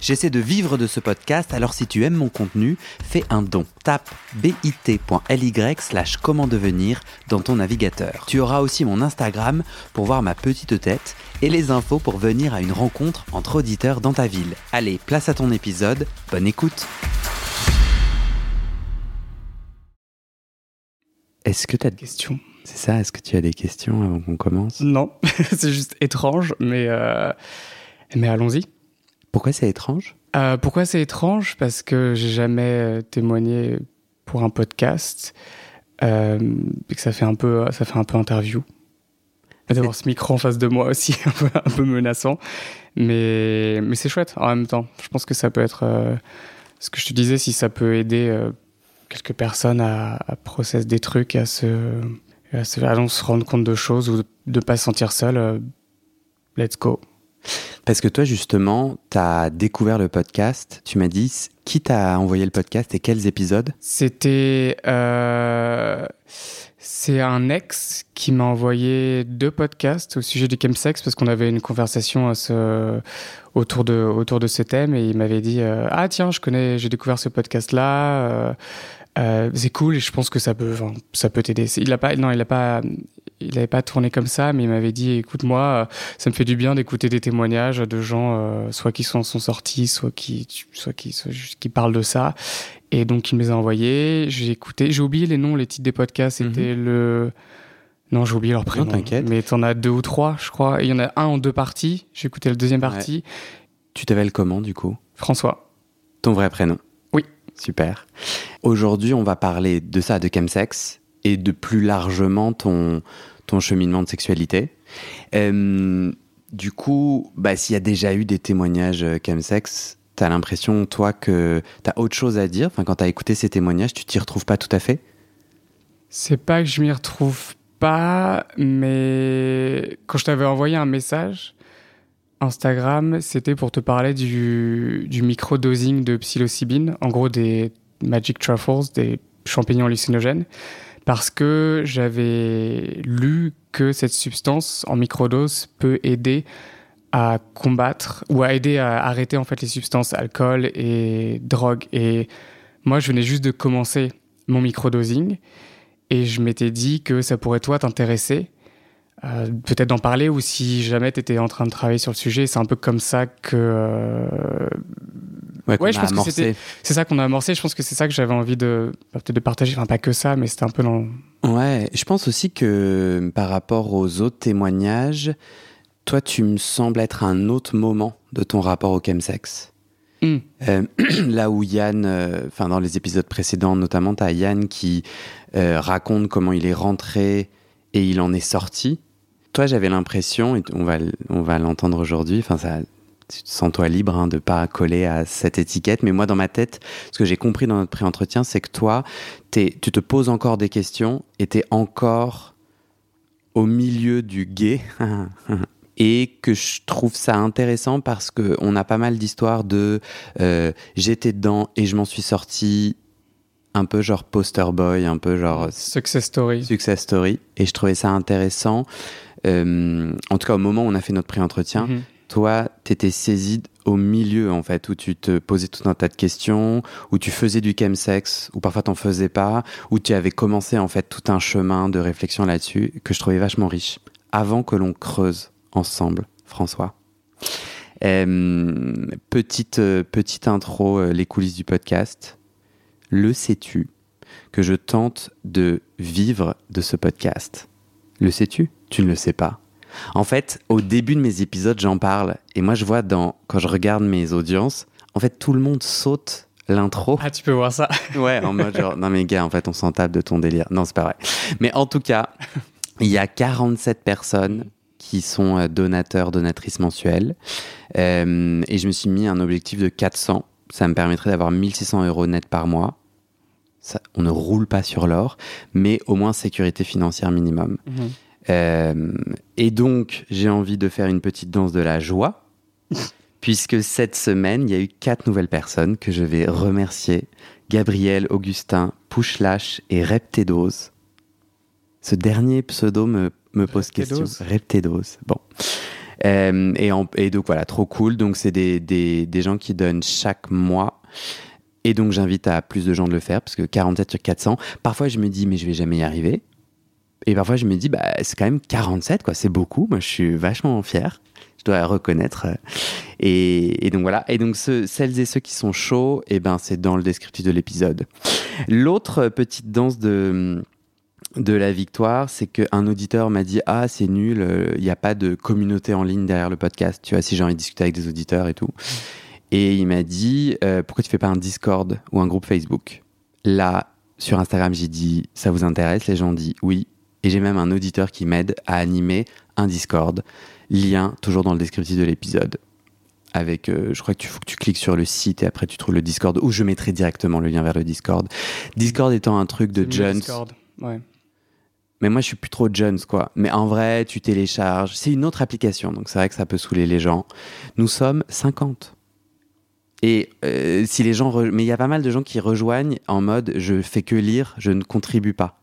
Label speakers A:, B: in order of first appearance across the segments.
A: J'essaie de vivre de ce podcast, alors si tu aimes mon contenu, fais un don. Tape bit.ly slash comment devenir dans ton navigateur. Tu auras aussi mon Instagram pour voir ma petite tête et les infos pour venir à une rencontre entre auditeurs dans ta ville. Allez, place à ton épisode, bonne écoute Est-ce que tu as des
B: questions?
A: C'est ça, est-ce que tu as des questions avant qu'on commence?
B: Non, c'est juste étrange, mais, euh, mais allons-y.
A: Pourquoi c'est étrange?
B: Euh, Pourquoi c'est étrange? Parce que j'ai jamais euh, témoigné pour un podcast euh, et que ça fait un peu, ça fait un peu interview. D'avoir ce micro en face de moi aussi, un peu, menaçant. Mais, mais c'est chouette en même temps. Je pense que ça peut être. Euh, ce que je te disais, si ça peut aider quelques personnes à, à processer des trucs, à se, à se, à se rendre compte de choses ou de ne pas se sentir seul, let's go.
A: Parce que toi, justement, tu as découvert le podcast. Tu m'as dit, qui t'a envoyé le podcast et quels épisodes?
B: C'était. Euh, c'est un ex qui m'a envoyé deux podcasts au sujet du chemsex parce qu'on avait une conversation ce, autour, de, autour de ce thème et il m'avait dit euh, Ah, tiens, je connais, j'ai découvert ce podcast-là. Euh, euh, c'est cool et je pense que ça peut, ça peut t'aider. Il a pas, non, il a pas, il n'avait pas tourné comme ça, mais il m'avait dit écoute moi, ça me fait du bien d'écouter des témoignages de gens, euh, soit qui sont, sont sortis, soit qui, soit qui, soit qui parlent de ça. Et donc il me les a envoyés. J'ai écouté. J'ai oublié les noms, les titres des podcasts. C'était mm -hmm. le non, j'ai oublié leur prénom.
A: Non, t'inquiète.
B: Mais t'en as deux ou trois, je crois. Il y en a un en deux parties. J'ai écouté la deuxième partie. Ouais.
A: Tu t'appelles comment du coup?
B: François.
A: Ton vrai prénom?
B: Oui.
A: Super. Aujourd'hui, on va parler de ça, de chemsex, et de plus largement ton, ton cheminement de sexualité. Euh, du coup, bah, s'il y a déjà eu des témoignages chemsex, tu as l'impression, toi, que tu as autre chose à dire? Enfin, Quand tu as écouté ces témoignages, tu t'y retrouves pas tout à fait?
B: C'est pas que je m'y retrouve pas, mais quand je t'avais envoyé un message, Instagram, c'était pour te parler du, du micro-dosing de psilocybine, en gros des magic truffles, des champignons hallucinogènes, parce que j'avais lu que cette substance en microdose peut aider à combattre ou à aider à arrêter en fait les substances alcool et drogue. Et moi, je venais juste de commencer mon microdosing et je m'étais dit que ça pourrait toi t'intéresser. Euh, peut-être d'en parler ou si jamais tu étais en train de travailler sur le sujet. C'est un peu comme ça que. Euh...
A: Ouais, ouais je pense amorcé.
B: que c'est ça qu'on a amorcé. Je pense que c'est ça que j'avais envie de peut-être de partager. Enfin, pas que ça, mais c'était un peu dans.
A: Ouais, je pense aussi que par rapport aux autres témoignages, toi, tu me sembles être à un autre moment de ton rapport au chemsex. Mm. Euh, là où Yann, enfin euh, dans les épisodes précédents notamment, tu as Yann qui euh, raconte comment il est rentré et il en est sorti. Toi, j'avais l'impression, et on va, on va l'entendre aujourd'hui, enfin ça, sens-toi libre hein, de ne pas coller à cette étiquette, mais moi dans ma tête, ce que j'ai compris dans notre pré-entretien, c'est que toi, tu te poses encore des questions et tu es encore au milieu du gay. et que je trouve ça intéressant parce que on a pas mal d'histoires de euh, j'étais dedans et je m'en suis sorti un peu genre poster boy, un peu genre
B: success story.
A: Success story. Et je trouvais ça intéressant. Euh, en tout cas, au moment où on a fait notre pré-entretien, mm -hmm. Toi, t'étais saisi au milieu en fait, où tu te posais tout un tas de questions, où tu faisais du chemsex, ou parfois t'en faisais pas, où tu avais commencé en fait tout un chemin de réflexion là-dessus que je trouvais vachement riche. Avant que l'on creuse ensemble, François. Petite, euh, petite intro, euh, les coulisses du podcast. Le sais-tu que je tente de vivre de ce podcast? Le sais-tu? Tu ne le sais pas. En fait, au début de mes épisodes, j'en parle. Et moi, je vois dans, quand je regarde mes audiences, en fait, tout le monde saute l'intro.
B: Ah, tu peux voir ça.
A: ouais, en mode genre, non mais gars, en fait, on s'en tape de ton délire. Non, c'est pas vrai. Mais en tout cas, il y a 47 personnes qui sont donateurs, donatrices mensuelles. Euh, et je me suis mis un objectif de 400. Ça me permettrait d'avoir 1600 euros net par mois. Ça, on ne roule pas sur l'or, mais au moins sécurité financière minimum.
B: Mmh.
A: Euh, et donc, j'ai envie de faire une petite danse de la joie, puisque cette semaine, il y a eu quatre nouvelles personnes que je vais remercier. Gabriel, Augustin, Pushlash et Reptédose. Ce dernier pseudo me, me pose question. Reptédose. Bon. Euh, et, et, donc voilà, trop cool. Donc c'est des, des, des, gens qui donnent chaque mois. Et donc j'invite à plus de gens de le faire parce que 47 sur 400. Parfois je me dis mais je vais jamais y arriver. Et parfois je me dis bah c'est quand même 47 quoi, c'est beaucoup. Moi je suis vachement fier. Je dois reconnaître. Et, et donc voilà. Et donc celles et ceux qui sont chauds, eh ben c'est dans le descriptif de l'épisode. L'autre petite danse de de la victoire, c'est qu'un auditeur m'a dit ah c'est nul, il euh, n'y a pas de communauté en ligne derrière le podcast. Tu vois si j'ai envie de discuter avec des auditeurs et tout. Et il m'a dit euh, pourquoi tu fais pas un Discord ou un groupe Facebook? Là sur Instagram j'ai dit ça vous intéresse, les gens ont dit oui. Et j'ai même un auditeur qui m'aide à animer un Discord. Lien toujours dans le descriptif de l'épisode. Avec, euh, je crois que tu faut que tu cliques sur le site et après tu trouves le Discord ou je mettrai directement le lien vers le Discord. Discord étant un truc de Jones. Ouais. Mais moi, je suis plus trop Jones, quoi. Mais en vrai, tu télécharges. C'est une autre application, donc c'est vrai que ça peut saouler les gens. Nous sommes 50. Et euh, si les gens. Mais il y a pas mal de gens qui rejoignent en mode je fais que lire, je ne contribue pas.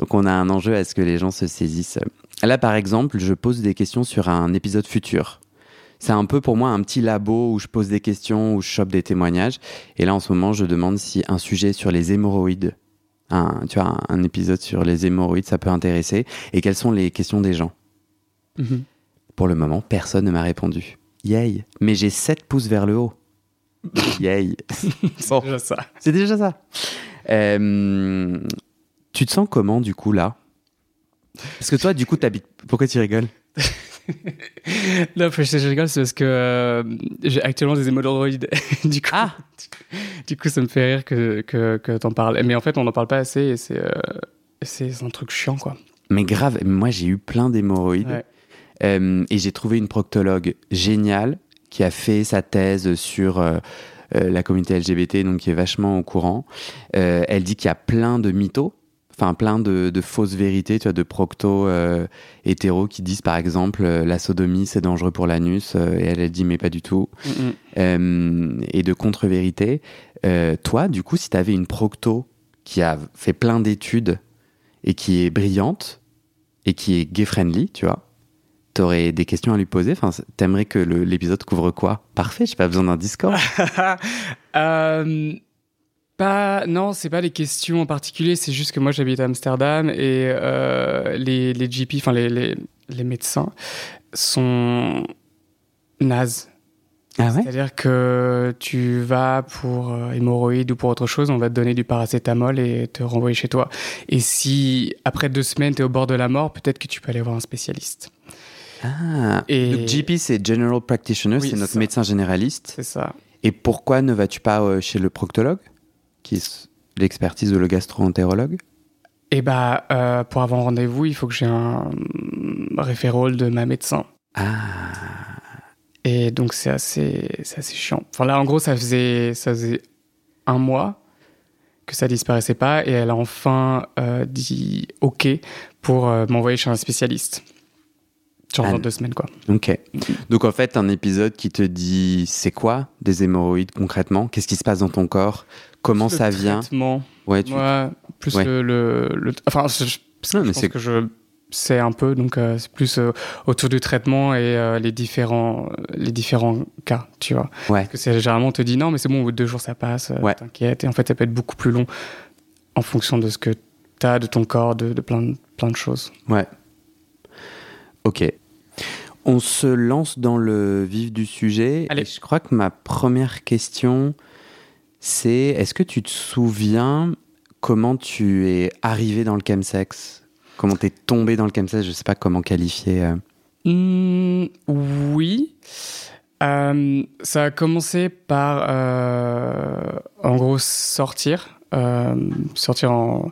A: Donc on a un enjeu à ce que les gens se saisissent. Là, par exemple, je pose des questions sur un épisode futur. C'est un peu pour moi un petit labo où je pose des questions, où je chope des témoignages. Et là, en ce moment, je demande si un sujet sur les hémorroïdes un, tu vois, un, épisode sur les hémorroïdes, ça peut intéresser. Et quelles sont les questions des gens mhm. Pour le moment, personne ne m'a répondu. Yay Mais j'ai 7 pouces vers le haut. Yay
B: C'est déjà ça.
A: C'est déjà ça. Euh, tu te sens comment, du coup, là? Parce que toi, du coup, t'habites... Pourquoi tu rigoles?
B: Non, je rigole, c'est parce que euh, j'ai actuellement des hémorroïdes. du coup, ah du coup, ça me fait rire que, que, que t'en parles. Mais en fait, on n'en parle pas assez et c'est, euh, c'est un truc chiant, quoi.
A: Mais grave, moi j'ai eu plein d'hémorroïdes euh, et j'ai trouvé une proctologue géniale qui a fait sa thèse sur la communauté LGBT, donc qui est vachement au courant. elle dit qu'il y a plein de mythos enfin plein de, fausses vérités, tu vois, de procto euh, hétéros qui disent par exemple euh, la sodomie c'est dangereux pour l'anus euh, et elle, elle dit mais pas du tout et de contre-vérités. toi, du coup, si tu avais une procto qui a fait plein d'études et qui est brillante et qui est gay friendly, tu vois, t'aurais des questions à lui poser? Enfin, t'aimerais que l'épisode couvre quoi? Parfait, j'ai pas besoin d'un Discord.
B: Pas, non, c'est pas des questions en particulier, c'est juste que moi j'habite à Amsterdam et euh, les, les GP, enfin les, les, les, médecins, sont nazes.
A: Ah ouais?
B: C'est-à-dire que tu vas pour euh, hémorroïdes ou pour autre chose, on va te donner du paracétamol et te renvoyer chez toi. Et si après deux semaines tu es au bord de la mort, peut-être que tu peux aller voir un spécialiste.
A: Ah, et... donc GP c'est General Practitioner, c'est notre médecin généraliste.
B: C'est ça.
A: Et pourquoi ne vas-tu pas euh, chez le proctologue? Qui est l'expertise de le gastro-entérologue
B: Eh bah, euh, pour avoir un rendez-vous, il faut que j'ai un référol de ma médecin.
A: Ah.
B: Et donc c'est assez, c'est assez chiant. Enfin là, en gros, ça faisait, ça faisait un mois que ça disparaissait pas, et elle a enfin euh, dit OK pour euh, m'envoyer chez un spécialiste. Genre dans deux semaines, quoi.
A: Ok. Donc en fait, un épisode qui te dit c'est quoi des hémorroïdes concrètement? Qu'est-ce qui se passe dans ton corps? Comment ça vient
B: Ouais, tu... plus Le, le, Enfin, je, non, mais que je sais un peu, donc euh, c'est plus euh, autour du traitement et euh, les, différents, les différents cas, tu vois.
A: Ouais.
B: Parce que c'est généralement, on te dit non, mais c'est bon, au bout de deux jours, ça passe, ouais. t'inquiète. Et en fait, ça peut être beaucoup plus long en fonction de ce que tu as, de ton corps, de, de plein, plein de choses.
A: Ouais. Ok. On se lance dans le vif du sujet.
B: Allez.
A: je crois que ma première question, c'est est-ce que tu te souviens comment tu es arrivé dans le chemsex? Comment tu es tombé dans le chemsex? Je ne sais pas comment qualifier. Euh.
B: Mmh, oui. Euh, ça a commencé par, euh, en gros, sortir. sortir en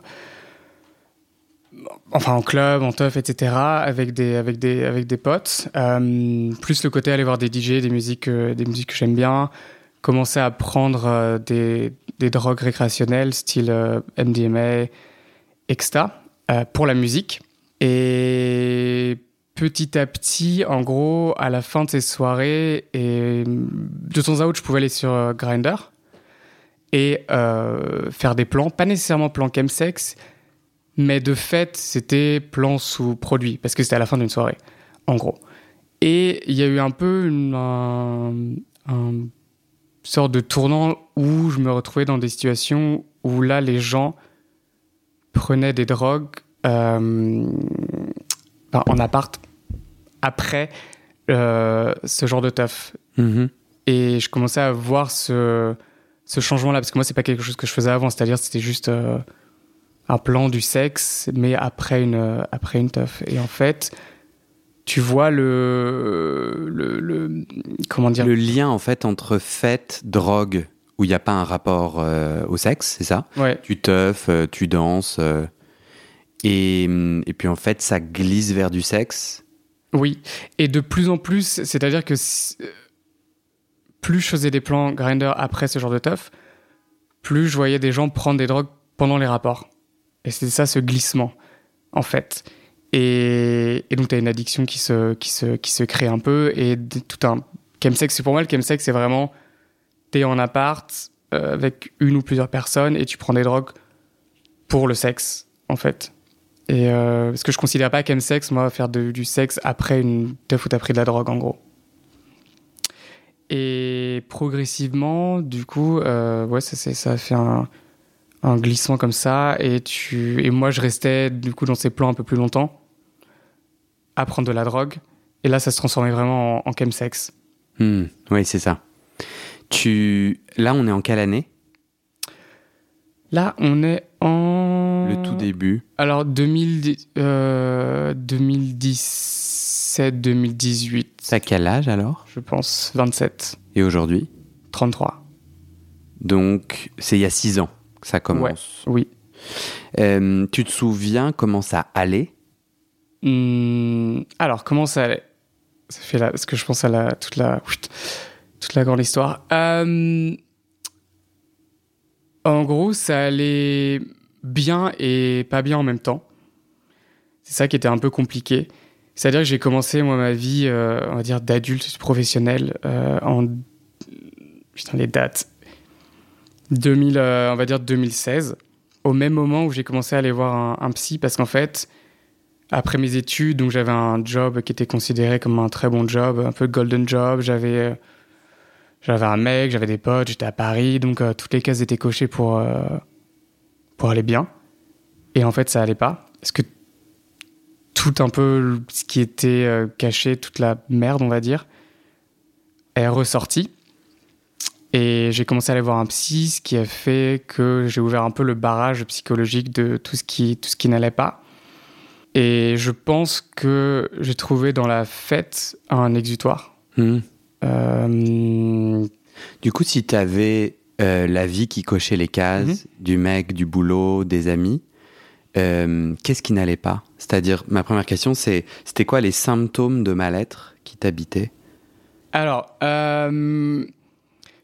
B: enfin en club, en teuf, etc. avec des avec des avec des potes. plus le côté aller voir des DJ, des musiques des musiques que j'aime bien commencer à prendre euh, des, des, drogues récréationnelles, style euh, MDMA, extra, euh, pour la musique. Et petit à petit, en gros, à la fin de ces soirées, et de temps à autre, je pouvais aller sur Grinder et faire des plans, pas nécessairement plans chemsex, mais de fait, c'était plan sous produit, parce que c'était à la fin d'une soirée, en gros. Et il y a eu un peu une un, sorte de tournant où je me retrouvais dans des situations où là, les gens prenaient des drogues euh, en appart après euh, ce genre de taf. Mm-hmm. Et je commençais à voir ce, ce changement-là, parce que moi, c'est pas quelque chose que je faisais avant, c'est-à-dire c'était juste euh, un plan du sexe, mais après une, après une teuf. Et en fait, tu vois le, le, comment dire?
A: Le lien en fait entre fête, drogue, où il n'y a pas un rapport euh, au sexe, c'est ça?
B: Ouais.
A: Tu teufs, tu danses, et, et puis en fait, ça glisse vers du sexe.
B: Oui, et de plus en plus, c'est-à-dire que plus je faisais des plans grinder après ce genre de teuf, plus je voyais des gens prendre des drogues pendant les rapports. Et c'est ça ce glissement, en fait. Et, donc tu as une addiction qui se, qui, se, qui se crée un peu, et tout un chemsex, pour moi le chemsex c'est vraiment, t'es en appart euh, avec une ou plusieurs personnes et tu prends des drogues pour le sexe, en fait. Et euh, parce que je considère pas chemsex, moi, faire du sexe après une teuf où t'as pris de la drogue, en gros. Et progressivement, du coup, euh, ouais, ça, ça a fait un, un, glissement comme ça. Et, tu, et moi, je restais du coup dans ces plans un peu plus longtemps, à prendre de la drogue. Et là, ça se transformait vraiment en, en chemsex.
A: Hmm, oui, c'est ça. Tu... Là, on est en quelle année?
B: Là, on est en...
A: Le tout début.
B: Alors, 2000, euh, 2010 2017-2018.
A: T'as quel âge alors?
B: Je pense 27.
A: Et aujourd'hui?
B: 33.
A: Donc, c'est il y a 6 ans que ça commence.
B: oui.
A: Euh, tu te souviens comment ça allait?
B: Hmm, Alors, comment ça allait? Ça fait là, parce que je pense à la, toute, la, toute la grande histoire. Euh, en gros, ça allait bien et pas bien en même temps. C'est ça qui était un peu compliqué. C'est-à-dire que j'ai commencé, moi, ma vie, euh, on va dire, d'adulte professionnel euh, en. Putain, les dates. 2000, euh, on va dire 2016. Au même moment où j'ai commencé à aller voir un, psy, parce qu'en fait, après mes études, donc j'avais un job qui était considéré comme un très bon job, un peu golden job. J'avais. J'avais un mec, j'avais des potes, j'étais à Paris, donc toutes les cases étaient cochées pour, pour aller bien. Et en fait, ça allait pas. Parce que tout un peu ce qui était euh, caché, toute la merde, on va dire, est ressorti. Et j'ai commencé à aller voir un psy, ce qui a fait que j'ai ouvert un peu le barrage psychologique de tout ce qui, tout ce qui n'allait pas. Et je pense que j'ai trouvé dans la fête un exutoire.
A: Hmm. Euh, du coup, si tu avais euh, la vie qui cochait les cases, mhm. du mec, du boulot, des amis, euh, qu'est-ce qui n'allait pas? C'est-à-dire, ma première question, c'est c'était quoi les symptômes de mal-être qui t'habitaient?
B: Alors,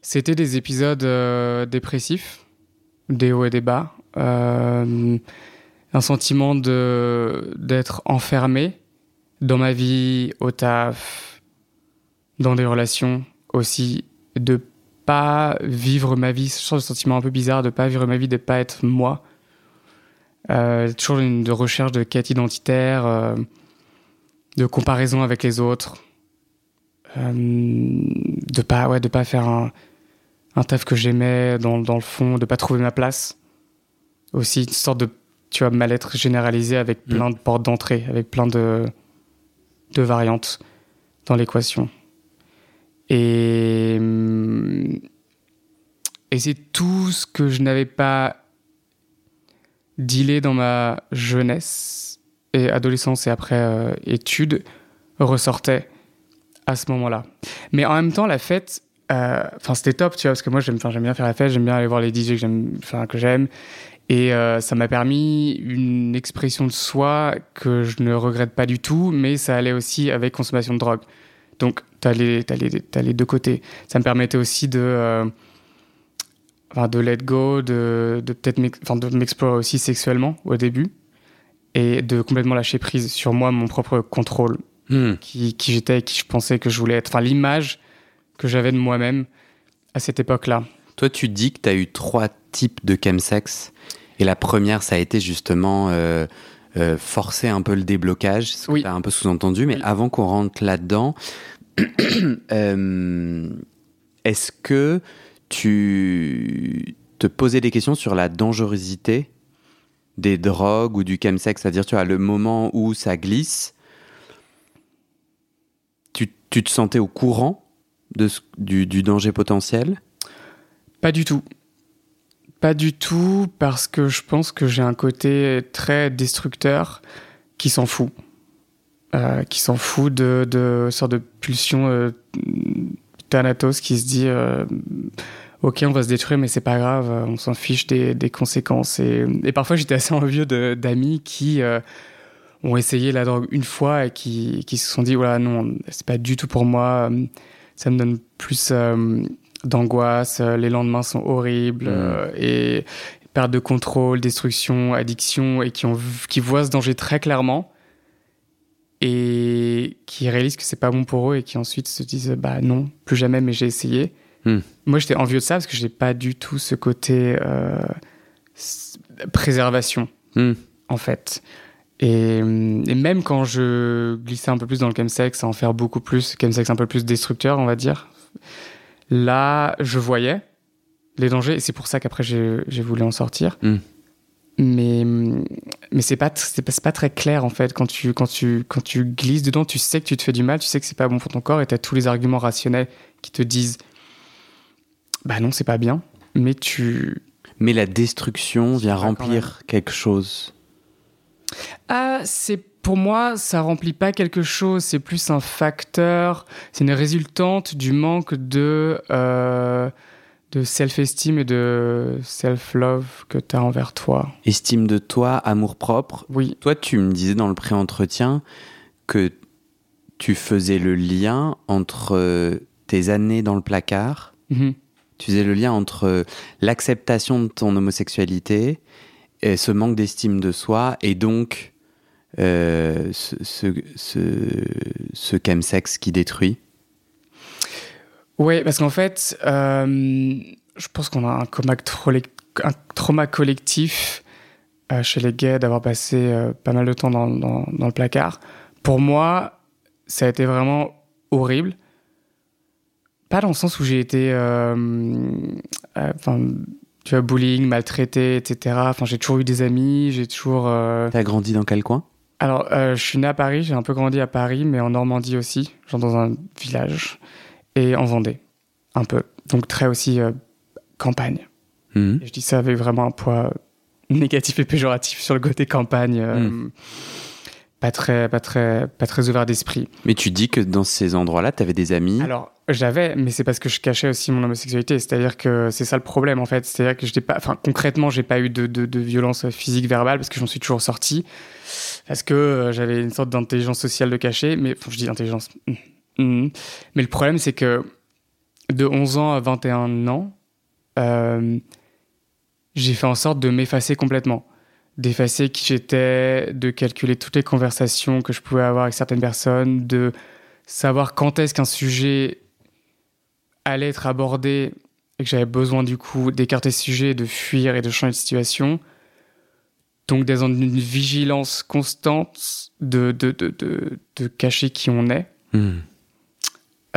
B: c'était des épisodes dépressifs, des hauts et des bas, un sentiment de d'être enfermé dans ma vie, au taf, dans des relations aussi, de pas vivre ma vie, ce sentiment un peu bizarre de pas vivre ma vie, de pas être moi. Euh, toujours une de recherche de quête identitaire, euh, de comparaison avec les autres, euh, de pas ouais de pas faire un, un taf que j'aimais dans, dans, le fond, de pas trouver ma place. Aussi une sorte de tu vois mal-être généralisé avec mm. plein de portes d'entrée, avec plein de de variantes dans l'équation. Et et c'est tout ce que je n'avais pas dealer dans ma jeunesse et adolescence et après euh, études ressortait à ce moment-là. Mais en même temps, la fête, euh, enfin c'était top, tu vois, parce que moi j'aime, j'aime bien faire la fête, j'aime bien aller voir les DJ que j'aime, que j'aime, et euh, ça m'a permis une expression de soi que je ne regrette pas du tout, mais ça allait aussi avec consommation de drogue. Donc les, as les, as les deux côtés. Ça me permettait aussi de de let go, de, de peut-être m'explorer aussi sexuellement au début et de complètement lâcher prise sur moi, mon propre contrôle hmm. qui, qui j'étais, qui je pensais que je voulais être, enfin l'image que j'avais de moi-même à cette époque-là.
A: Toi, tu dis que tu as eu trois types de chemsex. Et la première, ça a été justement euh, euh, forcer un peu le déblocage, ce que oui. tu as un peu sous-entendu. Mais avant qu'on rentre là-dedans, euh, est-ce que tu te posais des questions sur la dangerosité des drogues ou du chemsex? C'est-à-dire, tu as le moment où ça glisse, tu, tu te sentais au courant de du, du danger potentiel?
B: Pas du tout. Pas du tout, parce que je pense que j'ai un côté très destructeur qui s'en fout. Euh, qui s'en fout de, de sorte de pulsion euh, Thanatos qui se dit euh, Ok, on va se détruire, mais c'est pas grave, on s'en fiche des, des conséquences. Et, et parfois, j'étais assez envieux d'amis qui ont essayé la drogue une fois et qui, qui se sont dit Voilà, non, c'est pas du tout pour moi, ça me donne plus d'angoisse, euh, les lendemains sont horribles mm. euh, et perte de contrôle, destruction, addiction et qui, ont, qui voient ce danger très clairement et qui réalisent que c'est pas bon pour eux et qui ensuite se disent bah non, plus jamais, mais j'ai essayé. Mm. Moi, j'étais envieux de ça parce que j'ai pas du tout ce côté euh, préservation, mm. en fait. Et, et, même quand je glissais un peu plus dans le chemsex, à en faire beaucoup plus, chemsex un peu plus destructeur, on va dire, Là, je voyais les dangers et c'est pour ça qu'après j'ai voulu en sortir. Hmm. Mais, mais c'est pas, pas, pas, très clair en fait. Quand tu, quand, tu, quand tu glisses dedans, tu sais que tu te fais du mal, tu sais que c'est pas bon pour ton corps et tu as tous les arguments rationnels qui te disent Bah non, c'est pas bien. Mais tu.
A: Mais la destruction vient remplir quelque chose.
B: Ah, c'est pour moi, ça remplit pas quelque chose, c'est plus un facteur, c'est une résultante du manque de, euh, de self-esteem et de self-love que tu as envers toi.
A: Estime de toi, amour-propre.
B: Oui.
A: Toi, tu me disais dans le pré-entretien que tu faisais le lien entre tes années dans le placard, mhm. tu faisais le lien entre l'acceptation de ton homosexualité et ce manque d'estime de soi et donc euh, ce, ce, ce, ce chemsex qui détruit
B: Oui, parce qu'en fait, euh, je pense qu'on a un, un, trauma collectif euh, chez les gays d'avoir passé pas mal de temps dans, dans, dans, le placard. Pour moi, ça a été vraiment horrible. Pas dans le sens où j'ai été, enfin, tu vois, bullying, maltraité, etc. Enfin, j'ai toujours eu des amis, j'ai toujours.
A: T'as grandi dans quel coin?
B: Alors, euh, je suis né à Paris, j'ai un peu grandi à Paris, mais en Normandie aussi, genre dans un village, et en Vendée, un peu. Donc très aussi euh, campagne. Et je dis ça avec vraiment un poids négatif et péjoratif sur le côté campagne. Euh, mhm. Pas très, pas très, pas très ouvert d'esprit.
A: Mais tu dis que dans ces endroits-là, tu avais des amis?
B: Alors, j'avais, mais c'est parce que je cachais aussi mon homosexualité. C'est-à-dire que c'est ça le problème, en fait. C'est-à-dire que j'étais pas, enfin, concrètement, j'ai pas eu de, de, de violence physique, verbale, parce que j'en suis toujours sorti parce que euh, j'avais une sorte d'intelligence sociale de cacher, mais je dis intelligence. Hum, hum. Mais le problème, c'est que de 11 ans à 21 ans, euh, j'ai fait en sorte de m'effacer complètement. D'effacer qui j'étais, de calculer toutes les conversations que je pouvais avoir avec certaines personnes, de savoir quand est-ce qu'un sujet allait être abordé et que j'avais besoin du coup d'écarter ce sujet, de fuir et de changer de situation. Donc dans une vigilance constante de, de, de, de, de cacher qui on est hmm.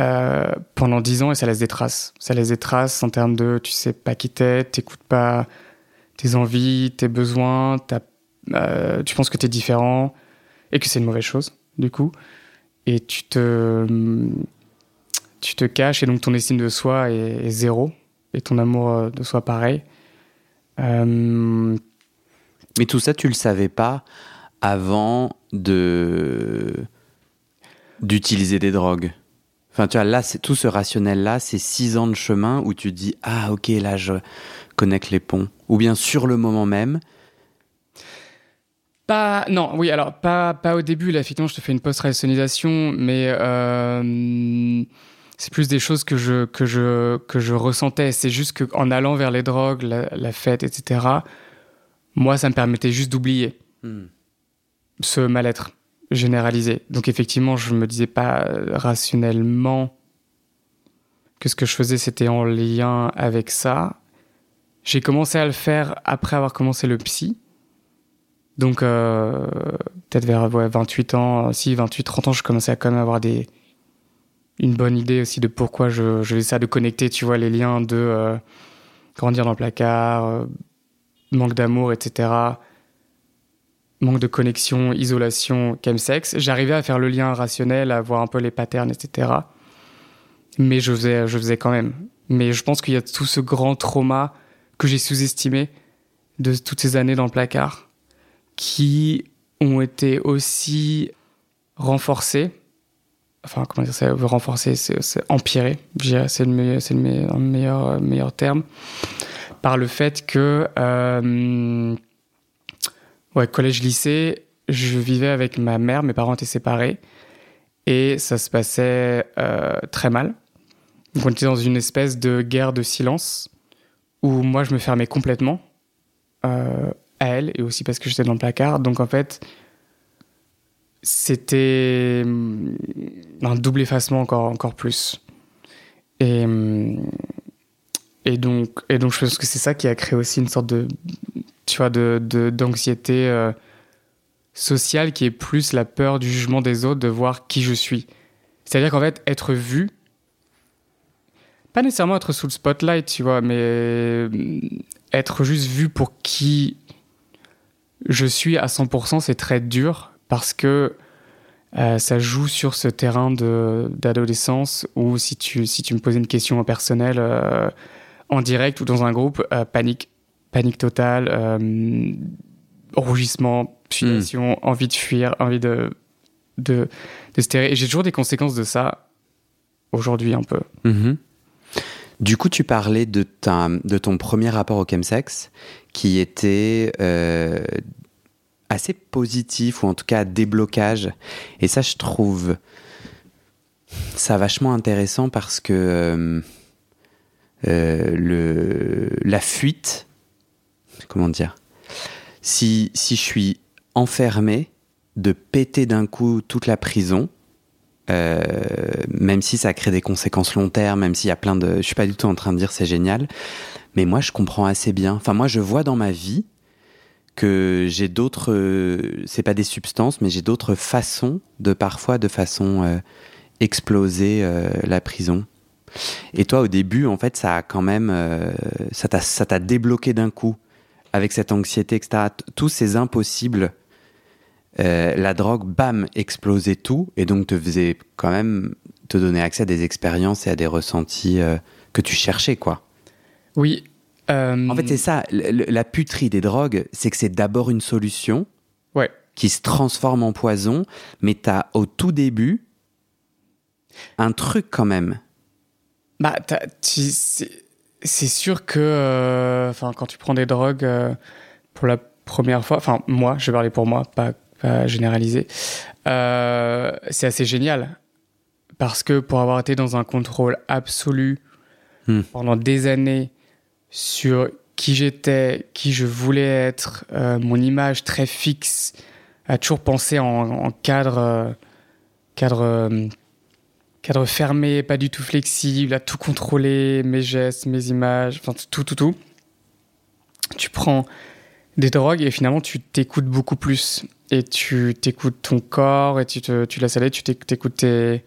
B: euh, pendant dix ans et ça laisse des traces. Ça laisse des traces en termes de tu sais pas qui t'es, t'écoutes pas tes envies, tes besoins, euh, tu penses que t'es différent et que c'est une mauvaise chose du coup. Et tu te, tu te caches et donc ton estime de soi est, zéro et ton amour de soi pareil. Euh,
A: mais tout ça, tu le savais pas avant de d'utiliser des drogues. Enfin, tu vois, là, c'est tout ce rationnel-là, c'est six ans de chemin où tu dis ah ok, là, je connecte les ponts. Ou bien sur le moment même.
B: Pas, non, oui, alors pas, pas au début. Là, effectivement, je te fais une post-rationalisation, mais euh, c'est plus des choses que je que je que je ressentais. C'est juste qu'en allant vers les drogues, la, la fête, etc moi, ça me permettait juste d'oublier hmm. ce mal-être. généralisé. Donc effectivement, je me disais pas rationnellement que ce que je faisais c'était en lien avec ça. J'ai commencé à le faire après avoir commencé le psy. Donc euh, peut-être vers 28 ans, si 28, 30 ans, je commençais à quand même avoir des une bonne idée aussi de pourquoi je, je ça, de connecter, tu vois, les liens de euh, grandir dans le placard, euh, manque d'amour, etc manque de connexion, isolation, chemsex. J'arrivais à faire le lien rationnel, à voir un peu les patterns, etc. Mais je faisais, je faisais quand même. Mais je pense qu'il y a tout ce grand trauma que j'ai sous-estimé de toutes ces années dans le placard, qui ont été aussi renforcés. Enfin, comment dire ça Renforcés, c'est empiré, c'est le, meilleur, le meilleur, meilleur, meilleur terme. Par le fait que. Euh, Ouais, collège-lycée, je vivais avec ma mère, mes parents étaient séparés et ça se passait euh, très mal. Donc on était dans une espèce de guerre de silence où moi je me fermais complètement euh, à elle et aussi parce que j'étais dans le placard. Donc en fait, c'était mm, un double effacement encore, encore plus. Et, mm, et, donc, et donc je pense que c'est ça qui a créé aussi une sorte de tu vois, de, d'anxiété euh, sociale qui est plus la peur du jugement des autres, de voir qui je suis. C'est-à-dire qu'en fait, être vu, pas nécessairement être sous le spotlight, tu vois, mais euh, être juste vu pour qui je suis à 100%, c'est très dur parce que euh, ça joue sur ce terrain d'adolescence où si tu, si tu me posais une question en personnel en direct ou dans un groupe, panique panique totale, euh, rougissement, punition, hmm. envie de fuir, envie de, de, de se terrer. Et j'ai toujours des conséquences de ça aujourd'hui un peu.
A: Mhm. Du coup, tu parlais de, ta, de ton premier rapport au chemsex qui était euh, assez positif ou en tout cas déblocage. Et ça, je trouve ça vachement intéressant parce que euh, le, la fuite comment dire si, si je suis enfermé, de péter d'un coup toute la prison, euh, même si ça crée des conséquences long terme, même s'il y a plein de... Je suis pas du tout en train de dire c'est génial, mais moi je comprends assez bien. Enfin moi je vois dans ma vie que j'ai d'autres... c'est pas des substances, mais j'ai d'autres façons de parfois de façon euh, exploser euh, la prison. Et toi au début en fait ça a quand même... ça t'a débloqué d'un coup avec cette anxiété, etc., tous ces impossibles, euh, la drogue, bam, explosait tout et donc te faisait quand même te donner accès à des expériences et à des ressentis euh, que tu cherchais, quoi.
B: Oui.
A: Euh, en fait, c'est ça, la puterie des drogues, c'est que c'est d'abord une solution
B: ouais.
A: qui se transforme en poison, mais tu as au tout début un truc quand même.
B: Bah, tu, c'est sûr que euh, enfin quand tu prends des drogues euh, pour la première fois, enfin moi, je vais parler pour moi, pas, pas généraliser, euh, c'est assez génial. Parce que pour avoir été dans un contrôle absolu hmm. pendant des années sur qui j'étais, qui je voulais être, mon image très fixe, à toujours penser en, en cadre, cadre cadre fermé, pas du tout flexible, à tout contrôler, mes gestes, mes images, enfin tout, tout, tout. Tu prends des drogues et finalement tu t'écoutes beaucoup plus. Et tu t'écoutes ton corps et tu, te, tu laisses aller, tu t'écoutes tes,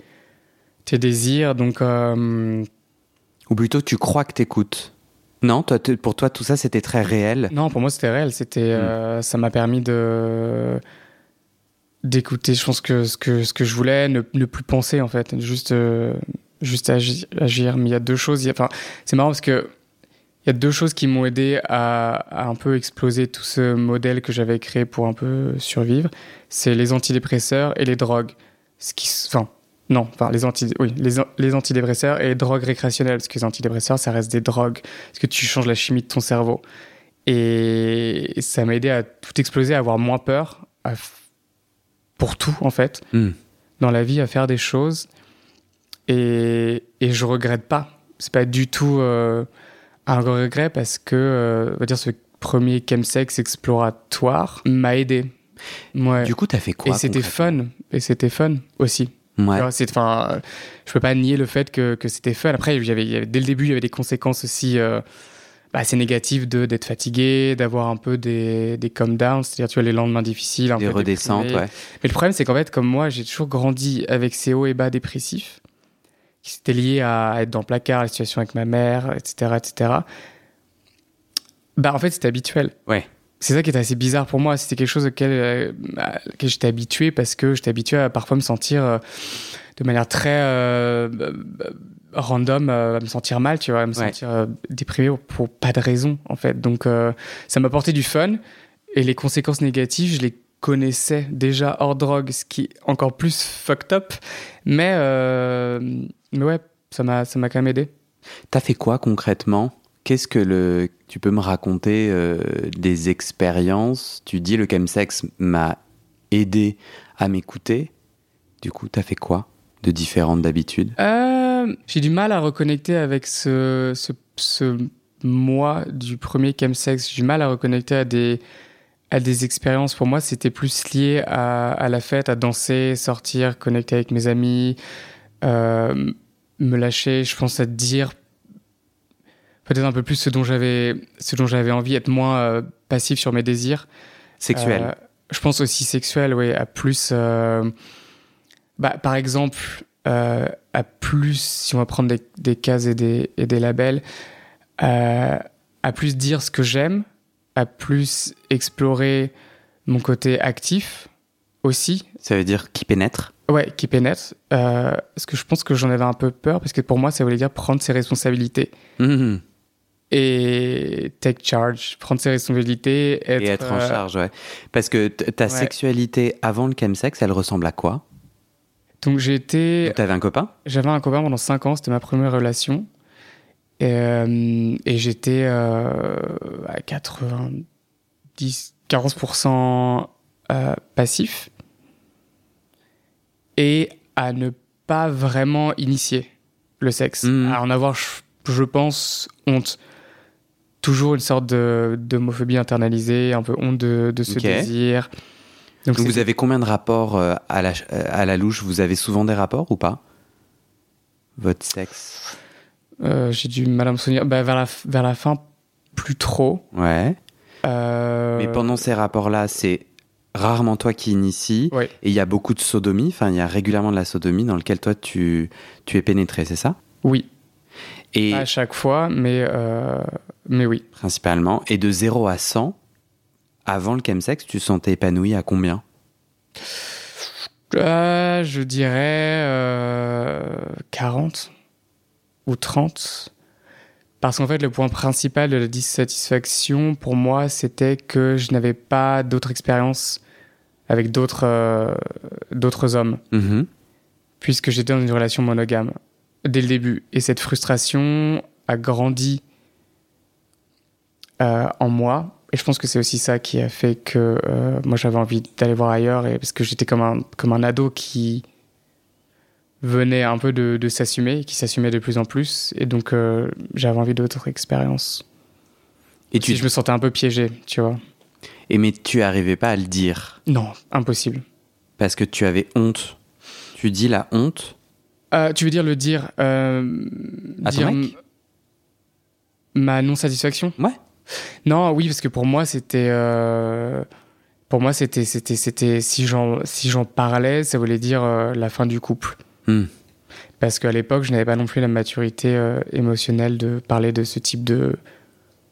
B: tes désirs. Donc. Euh,
A: Ou plutôt, tu crois que t'écoutes. Non, toi, pour toi, tout ça, c'était très réel.
B: Non, pour moi, c'était réel. C'était, hmm. euh, ça m'a permis de d'écouter, je pense que ce que ce que je voulais, ne, plus penser en fait, juste euh, juste agir, Mais il y a deux choses. Enfin, c'est marrant parce que il y a deux choses qui m'ont aidé à, à, un peu exploser tout ce modèle que j'avais créé pour un peu survivre. C'est les antidépresseurs et les drogues. Ce qui, enfin, non, enfin les anti, oui, les, les antidépresseurs et les drogues récréationnelles. Parce que les antidépresseurs, ça reste des drogues. Parce que tu changes la chimie de ton cerveau. Et ça m'a aidé à tout exploser, à avoir moins peur, à pour tout en fait hmm. dans la vie à faire des choses et, et je regrette pas c'est pas du tout euh, un regret parce que euh, on va dire ce premier chemsex exploratoire m'a aidé Ouais.
A: Du coup, t'as fait quoi
B: Et c'était fun. Et c'était fun aussi.
A: Ouais.
B: Enfin, je peux pas nier le fait que, que c'était fun. Après, y avait, dès le début, il y avait des conséquences aussi euh, bah, assez négatives de d'être fatigué, d'avoir un peu des, des come down, c'est-à-dire tu vois les lendemains difficiles, un
A: des
B: peu
A: redescentes. Ouais.
B: Mais le problème, c'est qu'en fait, comme moi, j'ai toujours grandi avec ces hauts et bas dépressifs, qui s'étaient liés à être dans le placard, la situation avec ma mère, etc., etc. Bah, en fait, c'était habituel.
A: Ouais.
B: C'est ça qui était assez bizarre pour moi. C'était quelque chose auquel, euh, auquel j'étais habitué parce que j'étais habitué à parfois me sentir euh, de manière très euh, random, à me sentir mal, tu vois, à me
A: Ouais.
B: sentir déprimé pour pas de raison, en fait. Donc, ça m'a apporté du fun et les conséquences négatives, je les connaissais déjà hors drogue, ce qui est encore plus fucked up. Mais, mais ouais, ça m'a ça m'a quand même aidé.
A: T'as fait quoi concrètement? Qu'est-ce que le. Tu peux me raconter euh, des expériences? Tu dis le chemsex m'a aidé à m'écouter. Du coup, t'as fait quoi de différent d'habitude?
B: Euh, J'ai du mal à reconnecter avec ce, ce, ce moi du premier chemsex. J'ai du mal à reconnecter à des, à des expériences. Pour moi, c'était plus lié à, à, la fête, à danser, sortir, connecter avec mes amis, euh, me lâcher. Je pense à dire peut-être un peu plus ce dont j'avais ce dont j'avais envie être moins euh, passif sur mes désirs
A: sexuels
B: euh, je pense aussi sexuel oui à plus bah, par exemple euh, à plus si on va prendre des, des cases et des, et des labels euh, à plus dire ce que j'aime à plus explorer mon côté actif aussi
A: ça veut dire qui pénètre
B: ouais qui pénètre euh, parce que je pense que j'en avais un peu peur parce que pour moi ça voulait dire prendre ses responsabilités
A: mmh
B: et take charge, prendre ses responsabilités. Être,
A: et être en euh... charge, ouais. Parce que ta ouais. sexualité avant le chemsex, elle ressemble à quoi?
B: Donc j'ai été...
A: Tu avais un copain?
B: J'avais un copain pendant 5 ans, c'était ma première relation. Et, euh, et j'étais euh, à 90, 40% euh, passif. Et à ne pas vraiment initier le sexe. Mmh. À en avoir, je pense, honte toujours une sorte d'homophobie internalisée, un peu honte de, de ce
A: okay.
B: désir.
A: Donc, Donc vous avez combien de rapports euh, à la, à la louche? Vous avez souvent des rapports ou pas? Votre sexe?
B: Euh, J'ai du mal à me souvenir. Bah, vers, la, vers la fin, plus trop.
A: Ouais.
B: Euh...
A: Mais pendant ces rapports-là, c'est rarement toi qui initie.
B: Ouais.
A: Et il y a beaucoup de sodomie. Enfin, il y a régulièrement de la sodomie dans lequel toi, tu, tu es pénétré, c'est ça?
B: Oui.
A: Et
B: pas à chaque fois, mais, euh, mais oui.
A: Principalement. Et de 0 à 100, avant le chemsex, tu sentais épanoui à combien?
B: Euh, Je dirais euh, 40 ou 30. Parce qu'en fait, le point principal de la dissatisfaction, pour moi, c'était que je n'avais pas d'autres expériences avec d'autres euh, d'autres hommes.
A: Mm -hmm.
B: Puisque j'étais dans une relation monogame dès le début. Et cette frustration a grandi euh, en moi. Et je pense que c'est aussi ça qui a fait que euh, moi j'avais envie d'aller voir ailleurs. Et parce que j'étais comme un, comme un ado qui venait un peu de, de s'assumer, qui s'assumait de plus en plus. Et donc euh, j'avais envie d'autres expériences. Et tu... je me sentais un peu piégé, tu vois.
A: Et mais tu arrivais pas à le dire
B: Non, impossible.
A: Parce que tu avais honte. Tu dis la honte
B: euh, tu veux dire le dire, euh,
A: à
B: dire
A: ton mec?
B: ma non satisfaction
A: Ouais.
B: Non, oui, parce que pour moi c'était, euh, pour moi c'était, c'était, c'était si j'en, si j'en parlais, ça voulait dire euh, la fin du couple.
A: Mm.
B: Parce qu'à l'époque, je n'avais pas non plus la maturité euh, émotionnelle de parler de ce type de,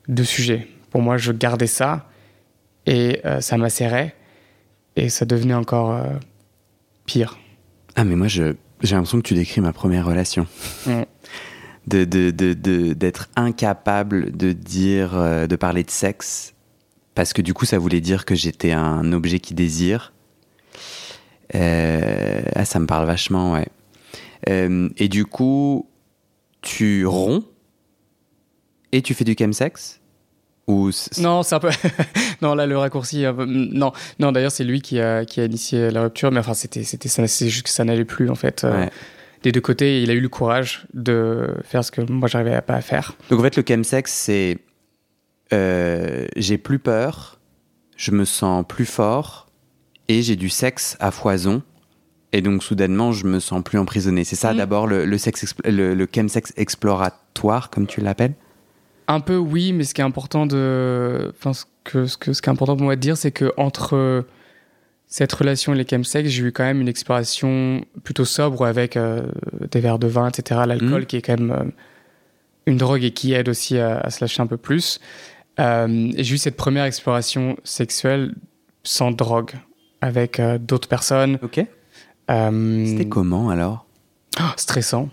B: de sujet. Pour moi, je gardais ça et ça m'asserrait et ça devenait encore pire.
A: Ah mais moi je j'ai l'impression que tu décris ma première relation.
B: Mm.
A: De, de, de, de, d'être incapable de dire, euh, de parler de sexe, parce que du coup, ça voulait dire que j'étais un objet qui désire. Euh, ah, ça me parle vachement, ouais. Euh, et du coup, tu romps et tu fais du chemsex ou
B: non, c'est un peu. non, là, le raccourci. Peu... Non, non d'ailleurs, c'est lui qui a, qui a initié la rupture, mais enfin, c'était, c'était, c'est juste que ça n'allait plus, en fait.
A: Ouais.
B: Des deux côtés, il a eu le courage de faire ce que moi, j'arrivais pas à faire.
A: Donc, en fait, le chemsex, c'est. Euh, j'ai plus peur, je me sens plus fort et j'ai du sexe à foison. Et donc, soudainement, je me sens plus emprisonné. C'est ça, mm. d'abord, le, le, sexe le, le chemsex exploratoire, comme tu l'appelles?
B: Un peu, oui, mais ce qui est important de. Enfin, ce, que, ce, que, ce qui est important pour moi de dire, c'est que entre cette relation et les chemsex, j'ai eu quand même une exploration plutôt sobre avec euh, des verres de vin, etc. L'alcool, mm. qui est quand même euh, une drogue et qui aide aussi à, se lâcher un peu plus. Euh, j'ai eu cette première exploration sexuelle sans drogue avec d'autres personnes.
A: Ok. C'était comment alors?
B: Oh, Stressant.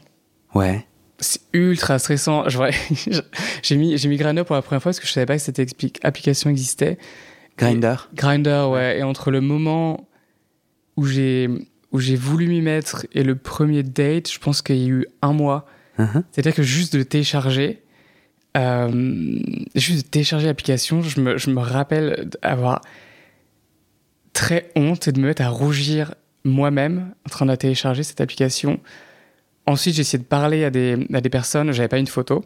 A: Ouais.
B: C'est ultra stressant. j'ai mis, j'ai mis pour la première fois parce que je savais pas que cette application existait.
A: Grinder.
B: Grinder, ouais. Et entre le moment où j'ai où j'ai voulu m'y mettre et le premier date, je pense qu'il y a eu un mois. Uh-huh. C'est-à-dire que juste de télécharger, euh, juste de télécharger l'application, je me, je me rappelle d'avoir très honte et de me mettre à rougir moi-même en train de télécharger cette application. Ensuite, j'ai essayé de parler à des, à des personnes, j'avais pas une photo.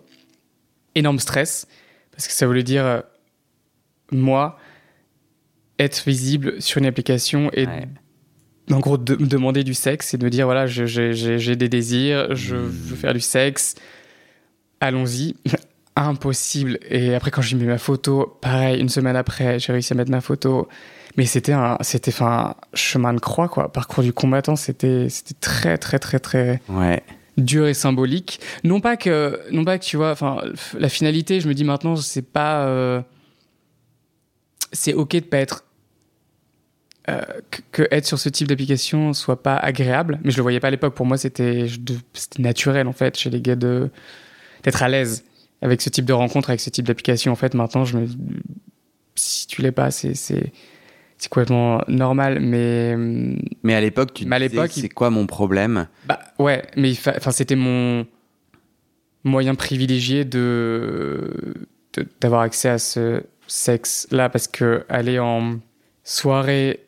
B: Énorme stress, parce que ça voulait dire, euh, moi, être visible sur une application et en gros de, me demander du sexe et de me dire voilà j'ai des désirs je veux faire du sexe. Allons-y. Impossible. Et après quand j'ai mis ma photo pareil une semaine après j'ai réussi à mettre ma photo. Mais c'était un c'était un chemin de croix quoi. Parcours du combattant c'était c'était très très très très
A: ouais.
B: dur et symbolique. Non pas que non pas que tu vois enfin la finalité je me dis maintenant c'est pas euh, c'est ok de pas être euh, que, être sur ce type d'application soit pas agréable, mais je le voyais pas à l'époque. Pour moi, c'était naturel en fait chez les gars de d'être à l'aise avec ce type de rencontre, avec ce type d'application. En fait, maintenant, je me si tu l'es pas, c'est c'est complètement normal. Mais
A: mais à l'époque, tu disais c'est quoi mon problème?
B: Bah ouais, mais enfin c'était mon moyen privilégié de d'avoir accès à ce sexe là parce que aller en soirée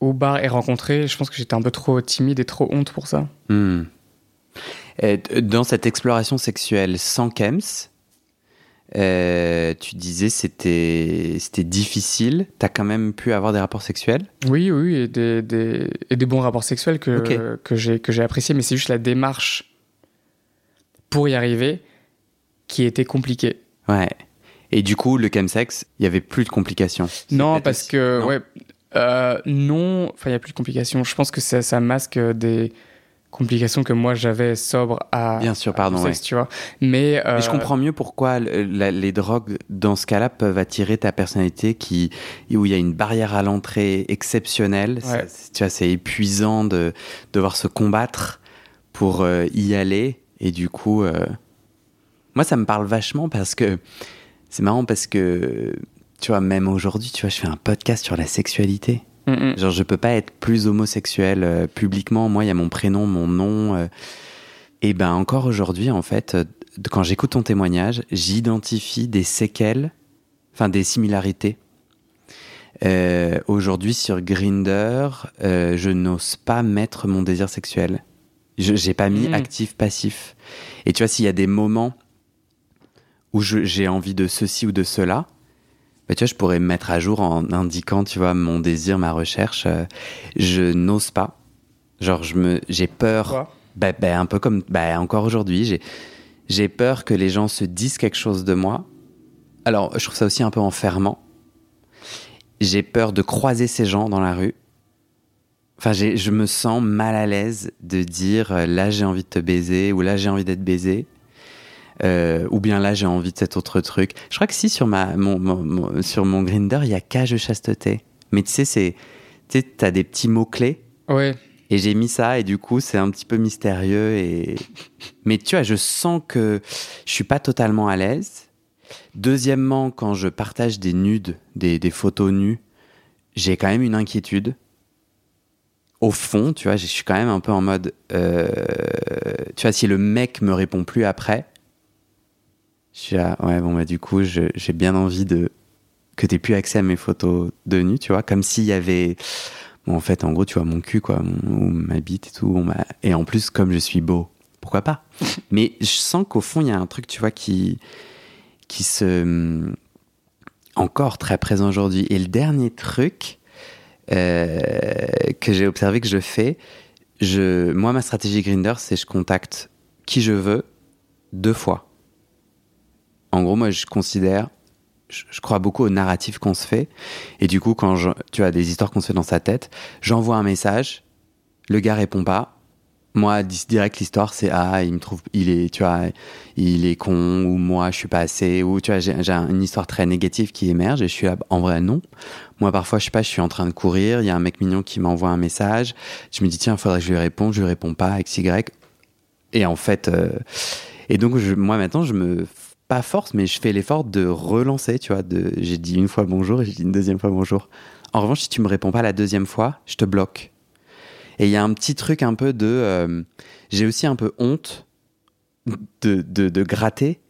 B: au bar et rencontrer, je pense que j'étais un peu trop timide et trop honte pour ça.
A: Hmm. dans cette exploration sexuelle sans Kems, euh, tu disais c'était c'était difficile. T'as quand même pu avoir des rapports sexuels?
B: Oui, oui, et des, des, et des bons rapports sexuels que, que j'ai que j'ai apprécié, mais c'est juste la démarche pour y arriver qui était compliquée.
A: Ouais. Et du coup, le chemsex, il y avait plus de complications.
B: Non, parce que ouais, euh, non, enfin, il n'y a plus de complications. Je pense que ça, ça masque des complications que moi j'avais sobre à.
A: Bien sûr, pardon.
B: tu vois. Mais,
A: euh, Mais, je comprends mieux pourquoi les drogues, dans ce cas-là, peuvent attirer ta personnalité qui, où il y a une barrière à l'entrée exceptionnelle. tu vois, c'est épuisant de devoir se combattre pour euh, y aller. Et du coup, moi, ça me parle vachement parce que c'est marrant parce que tu vois, même aujourd'hui, tu vois, je fais un podcast sur la sexualité. Genre, je peux pas être plus homosexuel euh, publiquement. Moi, il y a mon prénom, mon nom. Euh. et ben, encore aujourd'hui, en fait, euh, quand j'écoute ton témoignage, j'identifie des séquelles, enfin des similarités. aujourd'hui, sur Grinder, je n'ose pas mettre mon désir sexuel. Je n'ai pas mis actif-passif. Et tu vois, s'il y a des moments où j'ai envie de ceci ou de cela, bah, tu vois, je pourrais me mettre à jour en indiquant, tu vois, mon désir, ma recherche. Euh, je n'ose pas. Genre, je me, j'ai peur. Bah, bah, un peu comme, bah, encore aujourd'hui, j'ai, j'ai peur que les gens se disent quelque chose de moi. Alors, je trouve ça aussi un peu enfermant. J'ai peur de croiser ces gens dans la rue. Enfin, je me sens mal à l'aise de dire euh, là j'ai envie de te baiser ou là j'ai envie d'être baisé. Euh, ou bien là j'ai envie de cet autre truc. Je crois que si sur ma mon, sur mon Grinder il y a cage chasteté. Mais tu sais c'est tu sais t'as des petits mots clés.
B: Ouais.
A: Et j'ai mis ça et du coup c'est un petit peu mystérieux et mais tu vois je sens que je suis pas totalement à l'aise. Deuxièmement quand je partage des nudes, des, des photos nues, j'ai quand même une inquiétude au fond, tu vois, je suis quand même un peu en mode, euh, tu vois, si le mec me répond plus après, je suis là, ouais, bon, bah, du coup, j'ai bien envie de que t'aies plus accès à mes photos de nu, tu vois, comme s'il y avait. Bon, en fait, en gros, tu vois, mon cul, quoi, ou ma bite et tout. et en plus, comme je suis beau, pourquoi pas? Mais je sens qu'au fond, il y a un truc, tu vois, qui, qui se. encore très présent aujourd'hui. Et le dernier truc, que j'ai observé que je fais. Je, moi, ma stratégie Grinder, c'est je contacte qui je veux deux fois. En gros, moi, je considère, je, crois beaucoup au narratif qu'on se fait. Et du coup, quand tu as des histoires qu'on se fait dans sa tête, j'envoie un message, le gars répond pas. Moi, direct, l'histoire, c'est ah, il me trouve, il est, tu vois, il est con, ou moi, je suis pas assez, ou tu vois, j'ai une histoire très négative qui émerge et je suis là, en vrai, non. Moi, parfois, je sais pas, je suis en train de courir, il y a un mec mignon qui m'envoie un message, je me dis, tiens, faudrait que je lui réponde, je lui réponds pas, X, Y. Et en fait, euh, et donc, moi, maintenant, je me force, mais je fais l'effort de relancer, tu vois. De, j'ai dit une fois bonjour et j'ai dit une deuxième fois bonjour. En revanche, si tu me réponds pas la deuxième fois, je te bloque. Et il y a un petit truc un peu de. Euh, j'ai aussi un peu honte de, de, de gratter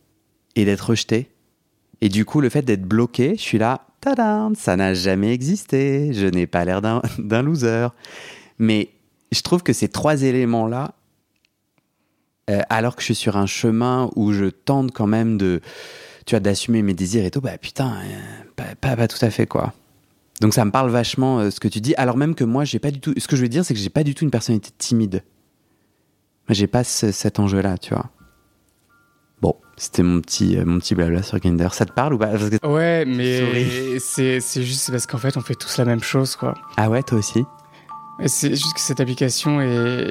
A: et d'être rejeté. Et du coup, le fait d'être bloqué, je suis là, tadam, ça n'a jamais existé, je n'ai pas l'air d'un loser. Mais je trouve que ces trois éléments-là, euh, alors que je suis sur un chemin où je tente quand même de, tu vois, d'assumer mes désirs et tout, bah putain, euh, pas, pas, tout à fait quoi. Donc ça me parle vachement euh, ce que tu dis, alors même que moi j'ai pas du tout, ce que je veux dire c'est que j'ai pas du tout une personnalité timide. J'ai pas cet enjeu-là, tu vois. Bon, c'était mon petit, mon petit blabla sur Grindr. Ça te parle ou pas?
B: Ouais, mais c'est juste parce qu'en fait on fait tous la même chose quoi.
A: Ah ouais, toi aussi?
B: C'est juste que cette application est